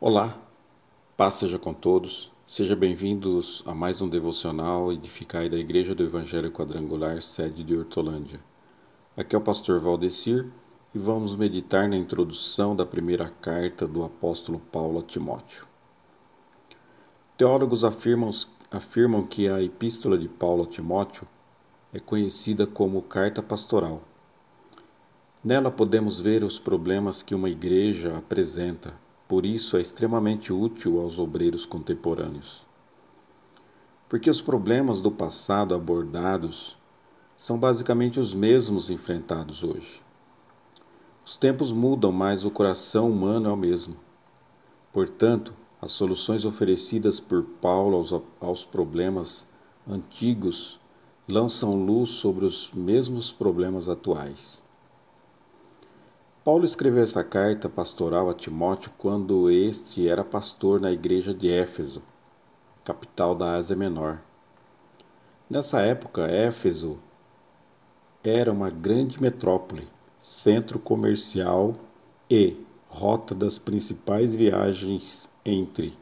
Olá, paz seja com todos. Sejam bem-vindos a mais um devocional Edificai da Igreja do Evangelho Quadrangular, sede de Hortolândia. Aqui é o pastor Valdecir e vamos meditar na introdução da primeira carta do apóstolo Paulo a Timóteo. Teólogos afirmam, afirmam que a epístola de Paulo a Timóteo é conhecida como carta pastoral. Nela podemos ver os problemas que uma igreja apresenta por isso é extremamente útil aos obreiros contemporâneos. Porque os problemas do passado abordados são basicamente os mesmos enfrentados hoje. Os tempos mudam, mas o coração humano é o mesmo. Portanto, as soluções oferecidas por Paulo aos, aos problemas antigos lançam luz sobre os mesmos problemas atuais. Paulo escreveu essa carta pastoral a Timóteo quando este era pastor na igreja de Éfeso, capital da Ásia Menor. Nessa época, Éfeso era uma grande metrópole, centro comercial e rota das principais viagens entre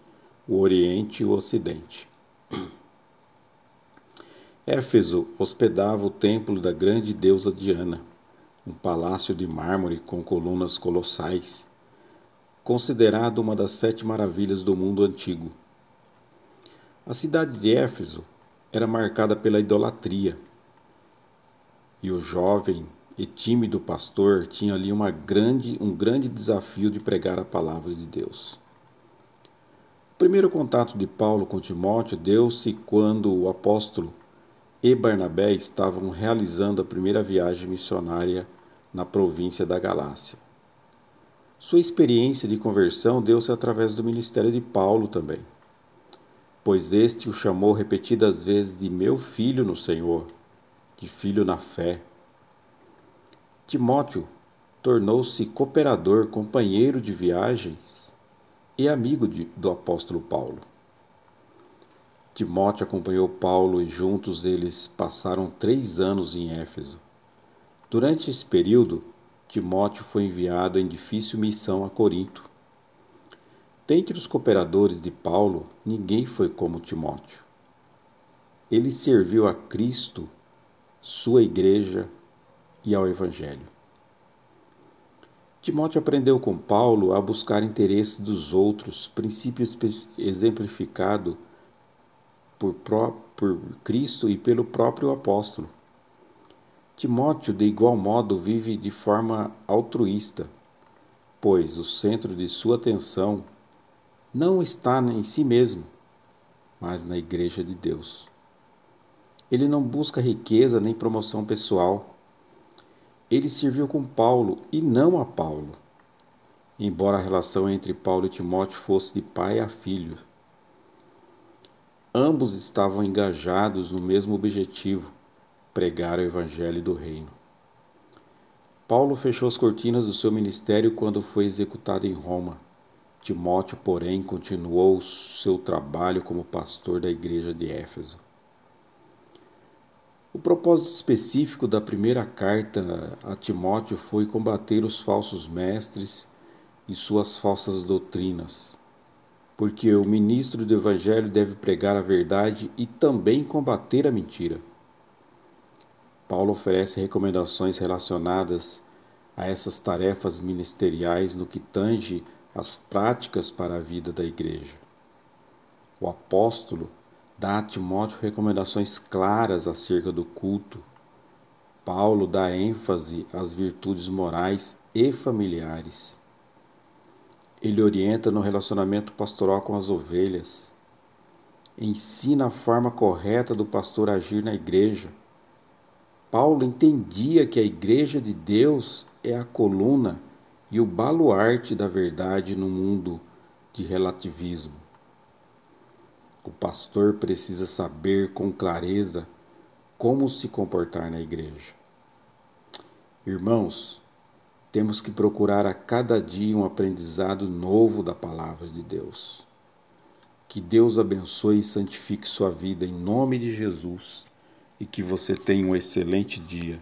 o Oriente e o Ocidente. Éfeso hospedava o templo da grande deusa Diana um palácio de mármore com colunas colossais, considerado uma das sete maravilhas do mundo antigo. A cidade de Éfeso era marcada pela idolatria, e o jovem e tímido pastor tinha ali uma grande, um grande desafio de pregar a palavra de Deus. O primeiro contato de Paulo com Timóteo deu-se quando o apóstolo e Barnabé estavam realizando a primeira viagem missionária na província da Galácia. Sua experiência de conversão deu-se através do ministério de Paulo também, pois este o chamou repetidas vezes de meu filho no Senhor, de filho na fé. Timóteo tornou-se cooperador, companheiro de viagens e amigo de, do apóstolo Paulo. Timóteo acompanhou Paulo e juntos eles passaram três anos em Éfeso. Durante esse período, Timóteo foi enviado em difícil missão a Corinto. Dentre os cooperadores de Paulo, ninguém foi como Timóteo. Ele serviu a Cristo, sua igreja e ao Evangelho. Timóteo aprendeu com Paulo a buscar interesses dos outros, princípio exemplificado por, por Cristo e pelo próprio apóstolo. Timóteo, de igual modo, vive de forma altruísta, pois o centro de sua atenção não está em si mesmo, mas na Igreja de Deus. Ele não busca riqueza nem promoção pessoal. Ele serviu com Paulo e não a Paulo, embora a relação entre Paulo e Timóteo fosse de pai a filho. Ambos estavam engajados no mesmo objetivo pregar o Evangelho do Reino. Paulo fechou as cortinas do seu ministério quando foi executado em Roma. Timóteo, porém, continuou seu trabalho como pastor da igreja de Éfeso. O propósito específico da primeira carta a Timóteo foi combater os falsos mestres e suas falsas doutrinas, porque o ministro do Evangelho deve pregar a verdade e também combater a mentira. Paulo oferece recomendações relacionadas a essas tarefas ministeriais no que tange as práticas para a vida da igreja. O apóstolo dá a Timóteo recomendações claras acerca do culto. Paulo dá ênfase às virtudes morais e familiares. Ele orienta no relacionamento pastoral com as ovelhas. Ensina a forma correta do pastor agir na igreja Paulo entendia que a Igreja de Deus é a coluna e o baluarte da verdade no mundo de relativismo. O pastor precisa saber com clareza como se comportar na igreja. Irmãos, temos que procurar a cada dia um aprendizado novo da palavra de Deus. Que Deus abençoe e santifique sua vida em nome de Jesus e que você tenha um excelente dia.